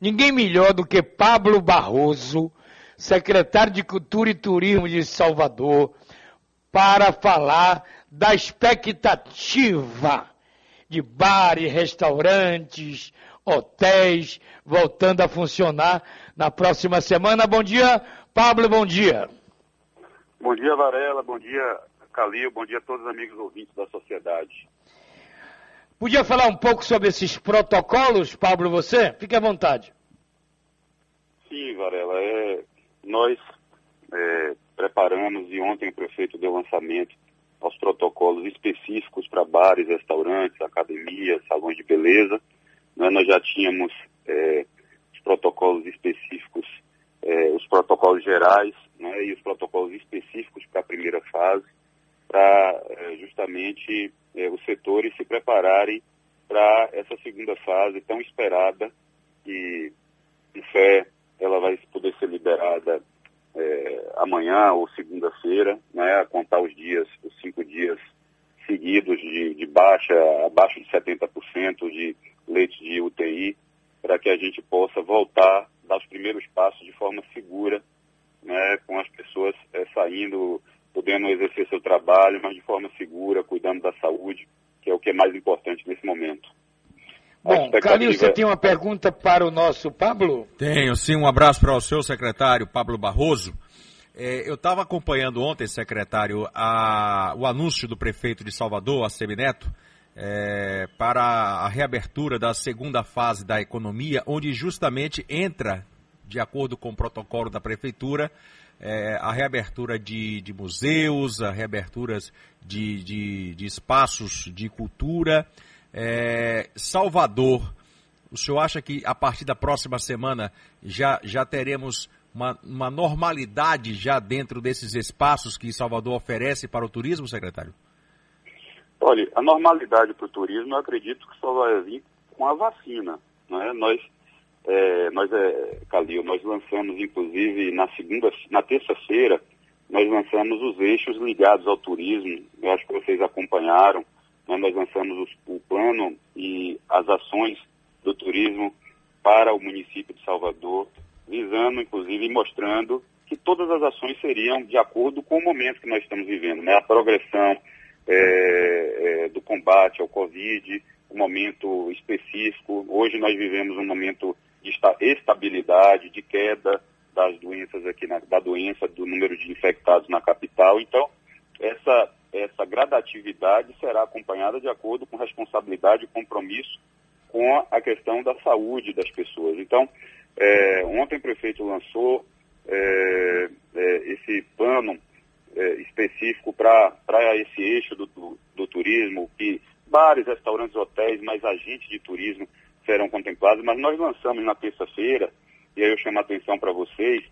Ninguém melhor do que Pablo Barroso, secretário de Cultura e Turismo de Salvador, para falar da expectativa de bares, restaurantes, hotéis voltando a funcionar na próxima semana. Bom dia, Pablo, bom dia. Bom dia, Varela, bom dia, Calil, bom dia a todos os amigos ouvintes da sociedade. Podia falar um pouco sobre esses protocolos, Pablo, você? Fique à vontade. Sim, Varela. É, nós é, preparamos e ontem o prefeito deu lançamento aos protocolos específicos para bares, restaurantes, academias, salões de beleza. Né? Nós já tínhamos é, os protocolos específicos, é, os protocolos gerais né? e os protocolos específicos para a primeira fase, para é, justamente é, os setores se prepararem para essa segunda fase tão esperada e, em fé, ela vai poder ser liberada é, amanhã ou segunda-feira, né, a contar os dias, os cinco dias seguidos de, de baixa, abaixo de 70% de leitos de UTI, para que a gente possa voltar, dar os primeiros passos de forma segura, né, com as pessoas é, saindo podendo exercer seu trabalho, mas de forma segura, cuidando da saúde, que é o que é mais importante nesse momento. Bom, Calil, você tem uma pergunta para o nosso Pablo? Tenho, sim. Um abraço para o seu secretário, Pablo Barroso. É, eu estava acompanhando ontem, secretário, a, o anúncio do prefeito de Salvador, a Semineto, é, para a reabertura da segunda fase da economia, onde justamente entra, de acordo com o protocolo da prefeitura, é, a reabertura de, de, museus, a reaberturas de, de, de espaços de cultura. É, Salvador, o senhor acha que a partir da próxima semana já, já teremos uma, uma normalidade já dentro desses espaços que Salvador oferece para o turismo, secretário? Olha, a normalidade para o turismo eu acredito que só vai vir com a vacina. Né? Nós é, nós, é, Calil, nós lançamos, inclusive, na segunda, na terça-feira, nós lançamos os eixos ligados ao turismo. Eu acho que vocês acompanharam. Né? Nós lançamos os, o plano e as ações do turismo para o município de Salvador, visando, inclusive, mostrando que todas as ações seriam de acordo com o momento que nós estamos vivendo, né? A progressão é, é, do combate ao Covid, o um momento específico. Hoje nós vivemos um momento de estabilidade, de queda das doenças aqui, na, da doença, do número de infectados na capital. Então, essa, essa gradatividade será acompanhada de acordo com responsabilidade e compromisso com a questão da saúde das pessoas. Então, é, ontem o prefeito lançou é, é, esse plano é, específico para esse eixo do, do, do turismo, que bares, restaurantes, hotéis, mais agentes de turismo serão contemplados, mas nós lançamos na terça-feira, e aí eu chamo a atenção para vocês,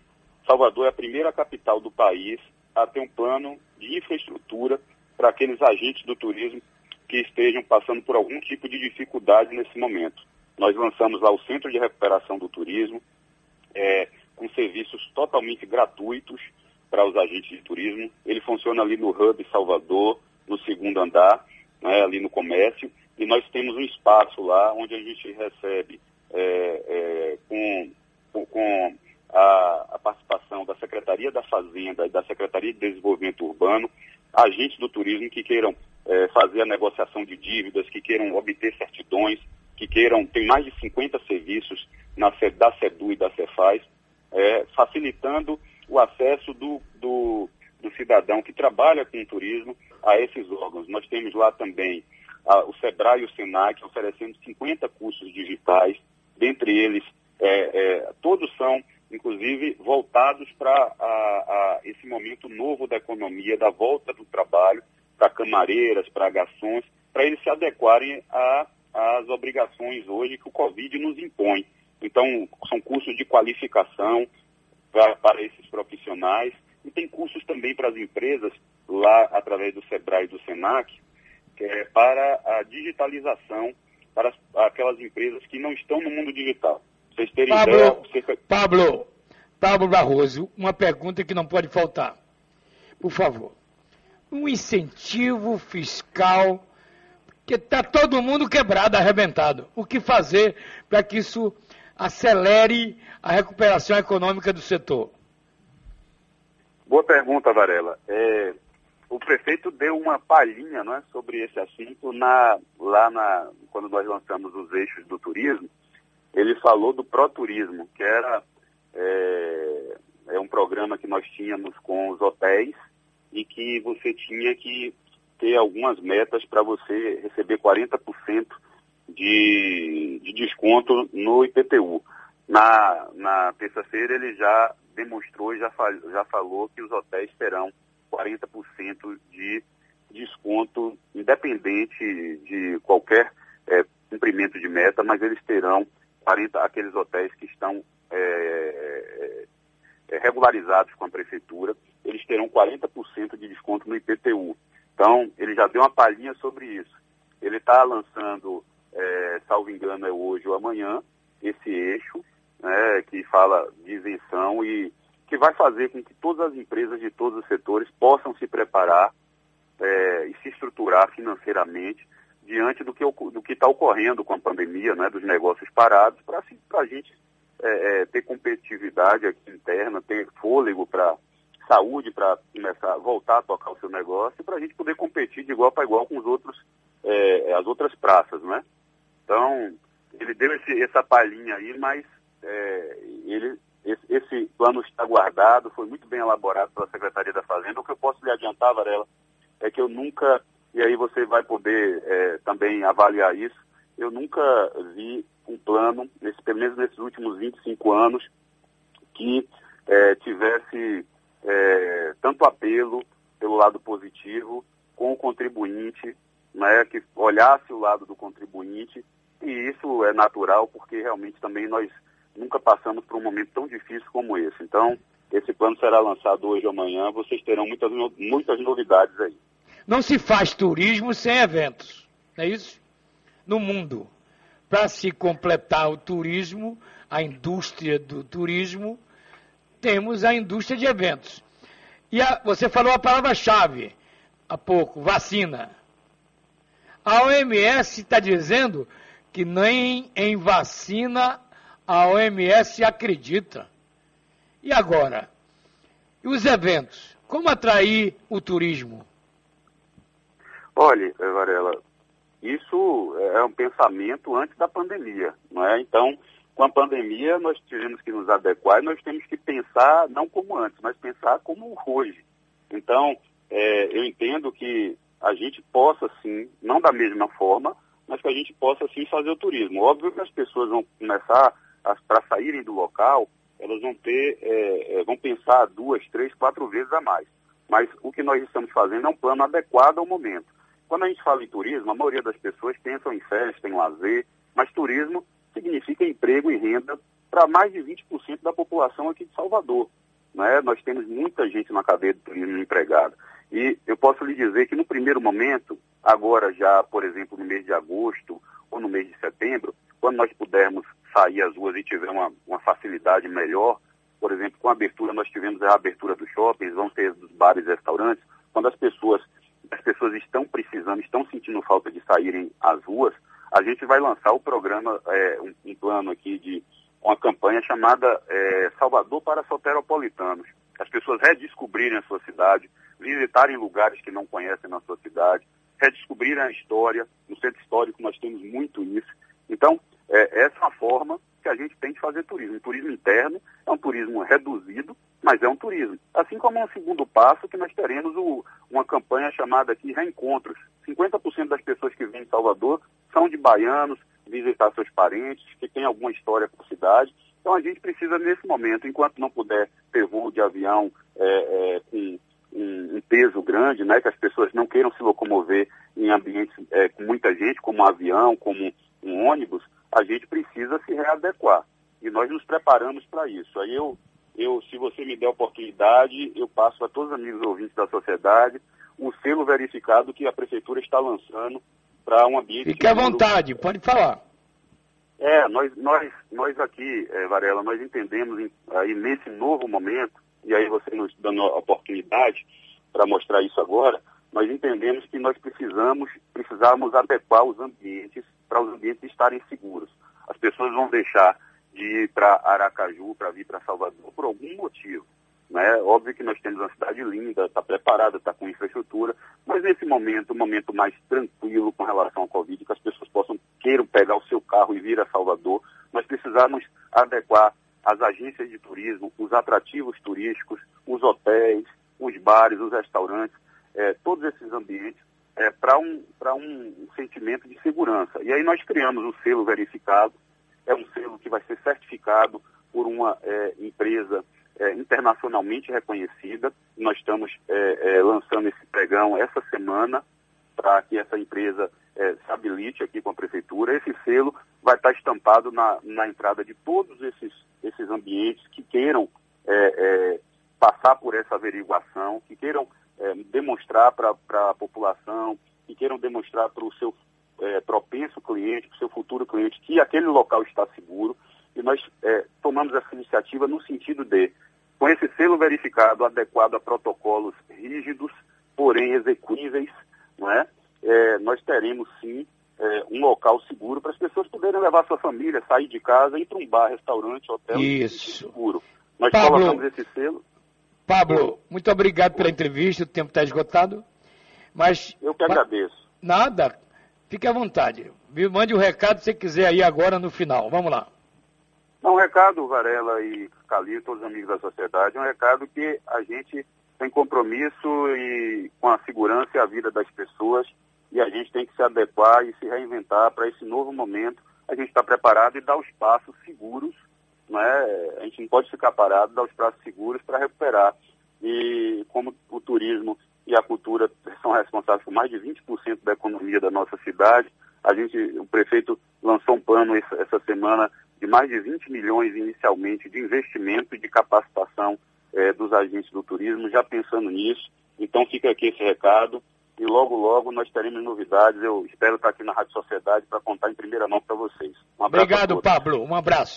Salvador é a primeira capital do país a ter um plano de infraestrutura para aqueles agentes do turismo que estejam passando por algum tipo de dificuldade nesse momento. Nós lançamos lá o Centro de Recuperação do Turismo, é, com serviços totalmente gratuitos para os agentes de turismo. Ele funciona ali no Hub Salvador, no segundo andar, né, ali no comércio, e nós temos um espaço lá onde a gente recebe é, é, com, com a, a, participação da Secretaria da Fazenda e da Secretaria de Desenvolvimento Urbano, agentes do turismo que queiram é, fazer a negociação de dívidas, que queiram obter certidões, que queiram, tem mais de 50 serviços na, da SEDU e da Cefaz, é, facilitando o acesso do, do, do cidadão que trabalha com o turismo a esses órgãos. Nós temos lá também o SEBRAE e o SENAC oferecendo 50 cursos digitais, dentre eles, é, é, todos são, inclusive, voltados para esse momento novo da economia, da volta do trabalho, para camareiras, para garçons, para eles se adequarem às obrigações hoje que o Covid nos impõe. Então, são cursos de qualificação pra, para esses profissionais, e tem cursos também para as empresas, lá através do SEBRAE e do SENAC, é, para a digitalização para aquelas empresas que não estão no mundo digital. Vocês terem Pablo, ideia, cerca... Pablo, Pablo Barroso, uma pergunta que não pode faltar. Por favor. Um incentivo fiscal, que está todo mundo quebrado, arrebentado. O que fazer para que isso acelere a recuperação econômica do setor? Boa pergunta, Varela. É, o prefeito deu uma palhinha é, sobre esse assunto na, lá na, quando nós lançamos os eixos do turismo. Ele falou do pró-turismo, que era é, é um programa que nós tínhamos com os hotéis e que você tinha que ter algumas metas para você receber 40% de, de desconto no IPTU. Na, na terça-feira ele já demonstrou e já, já falou que os hotéis terão 40% de desconto, independente de qualquer é, cumprimento de meta, mas eles terão 40, aqueles hotéis que estão é, é, é, regularizados com a prefeitura, eles terão 40% de desconto no IPTU. Então, ele já deu uma palhinha sobre isso. Ele está lançando, é, salvo engano, é hoje ou amanhã, esse eixo, né, que fala de isenção e que vai fazer com que todas as empresas de todos os setores possam se preparar é, e se estruturar financeiramente diante do que do está ocorrendo com a pandemia, né, dos negócios parados, para a gente é, é, ter competitividade aqui interna, ter fôlego para saúde para começar voltar a tocar o seu negócio e para a gente poder competir de igual para igual com os outros, é, as outras praças, né? Então, ele deu esse, essa palhinha aí, mas é, ele, esse, plano está guardado, foi muito bem elaborado pela Secretaria da Fazenda. O que eu posso lhe adiantar, Varela, é que eu nunca, e aí você vai poder é, também avaliar isso, eu nunca vi um plano, nesse, pelo menos nesses últimos 25 anos, que é, tivesse é, tanto apelo pelo lado positivo com o contribuinte, né, que olhasse o lado do contribuinte, e isso é natural porque realmente também nós nunca passamos por um momento tão difícil como esse. Então, esse plano será lançado hoje ou amanhã, vocês terão muitas, muitas novidades aí. Não se faz turismo sem eventos, não é isso? No mundo. Para se completar o turismo, a indústria do turismo, temos a indústria de eventos. E a, você falou a palavra-chave há pouco, vacina. A OMS está dizendo que nem em vacina a OMS acredita. E agora? E os eventos? Como atrair o turismo? Olha, Varela, isso é um pensamento antes da pandemia, não é? Então, com a pandemia, nós tivemos que nos adequar e nós temos que pensar, não como antes, mas pensar como hoje. Então, é, eu entendo que a gente possa sim, não da mesma forma, mas que a gente possa sim fazer o turismo. Óbvio que as pessoas vão começar, para saírem do local, elas vão ter, é, é, vão pensar duas, três, quatro vezes a mais. Mas o que nós estamos fazendo é um plano adequado ao momento. Quando a gente fala em turismo, a maioria das pessoas pensam em festa, em lazer, mas turismo significa emprego e renda para mais de 20% da população aqui de Salvador. Né? Nós temos muita gente na cadeia de turismo empregada. E eu posso lhe dizer que no primeiro momento, agora já, por exemplo, no mês de agosto ou no mês de setembro, quando nós pudermos sair às ruas e tiver uma, uma facilidade melhor, por exemplo, com a abertura, nós tivemos a abertura dos shoppings, vão ter dos bares e restaurantes, quando as pessoas, as pessoas estão precisando, estão sentindo falta de saírem às ruas, a gente vai lançar o programa, é, um, um, plano aqui de uma campanha chamada é, Salvador para Soteropolitanos. As pessoas redescobrirem a sua cidade, visitarem lugares que não conhecem na sua cidade, redescobrirem a história. No centro histórico nós temos muito isso. Então, é, essa é uma forma que a gente tem de fazer turismo. Turismo interno é um turismo reduzido, mas é um turismo. Assim como é um segundo passo que nós teremos o, uma campanha chamada aqui Reencontros. 50% das pessoas que vêm em Salvador são de baianos, visitar seus parentes, que têm alguma história com a cidade. Então a gente precisa, nesse momento, enquanto não puder ter voo de avião é, é, com um, um, peso grande, né, que as pessoas não queiram se locomover em ambientes é, com muita gente, como um avião, como um ônibus, a gente precisa se readequar. E nós nos preparamos para isso. Aí eu, eu, se você me der oportunidade, eu passo a todos os amigos ouvintes da sociedade o selo verificado que a prefeitura está lançando para um ambiente. Fique à vontade, pode falar. É, nós, nós, nós aqui, é, Varela, nós entendemos aí nesse novo momento, e aí você nos dando a oportunidade para mostrar isso agora, nós entendemos que nós precisamos, precisamos adequar os ambientes para os ambientes estarem seguros. As pessoas vão deixar de ir para Aracaju, para vir para Salvador, por algum motivo. Né? Óbvio que nós temos uma cidade linda, está preparada, está com infraestrutura, mas nesse momento, um momento mais tranquilo com relação ao Covid, que as pessoas possam queiram pegar o seu carro e vir a Salvador, nós precisamos adequar as agências de turismo, os atrativos turísticos, os hotéis, os bares, os restaurantes, é, todos esses ambientes é, para um, um sentimento de segurança. E aí nós criamos um selo verificado, é um selo que vai ser certificado por uma é, empresa é, internacionalmente reconhecida. Nós estamos é, é, lançando esse pregão essa semana para que essa empresa é, se habilite aqui com a prefeitura. Esse selo vai estar estampado na, na entrada de todos esses, esses ambientes que queiram passar por essa averiguação, que queiram demonstrar para a população, que queiram demonstrar para o seu propenso cliente, para o seu futuro cliente, que aquele local está seguro. E nós tomamos essa iniciativa no sentido de com esse selo verificado, adequado a protocolos rígidos, porém execuíveis, não é? é nós teremos sim é, um local seguro para as pessoas poderem levar sua família, sair de casa, ir para um bar, restaurante, hotel Isso. seguro. Nós Pablo, colocamos esse selo. Pablo, muito obrigado pela entrevista, o tempo está esgotado. Mas. Eu que agradeço. Nada, fique à vontade. Me mande um recado se quiser aí agora no final. Vamos lá. Um recado, Varela e Calil, todos os amigos da sociedade, um recado que a gente tem compromisso e com a segurança e a vida das pessoas e a gente tem que se adequar e se reinventar para esse novo momento. A gente está preparado e dar os passos seguros, não é? A gente não pode ficar parado, dar os passos seguros para recuperar. E como o turismo e a cultura são responsáveis por mais de 20% da economia da nossa cidade, a gente, o prefeito lançou um plano essa, semana de mais de 20 milhões inicialmente de investimento e de capacitação é, dos agentes do turismo, já pensando nisso. Então fica aqui esse recado e logo, logo nós teremos novidades. Eu espero estar aqui na Rádio Sociedade para contar em primeira mão para vocês. Um Obrigado, Pablo. Um abraço.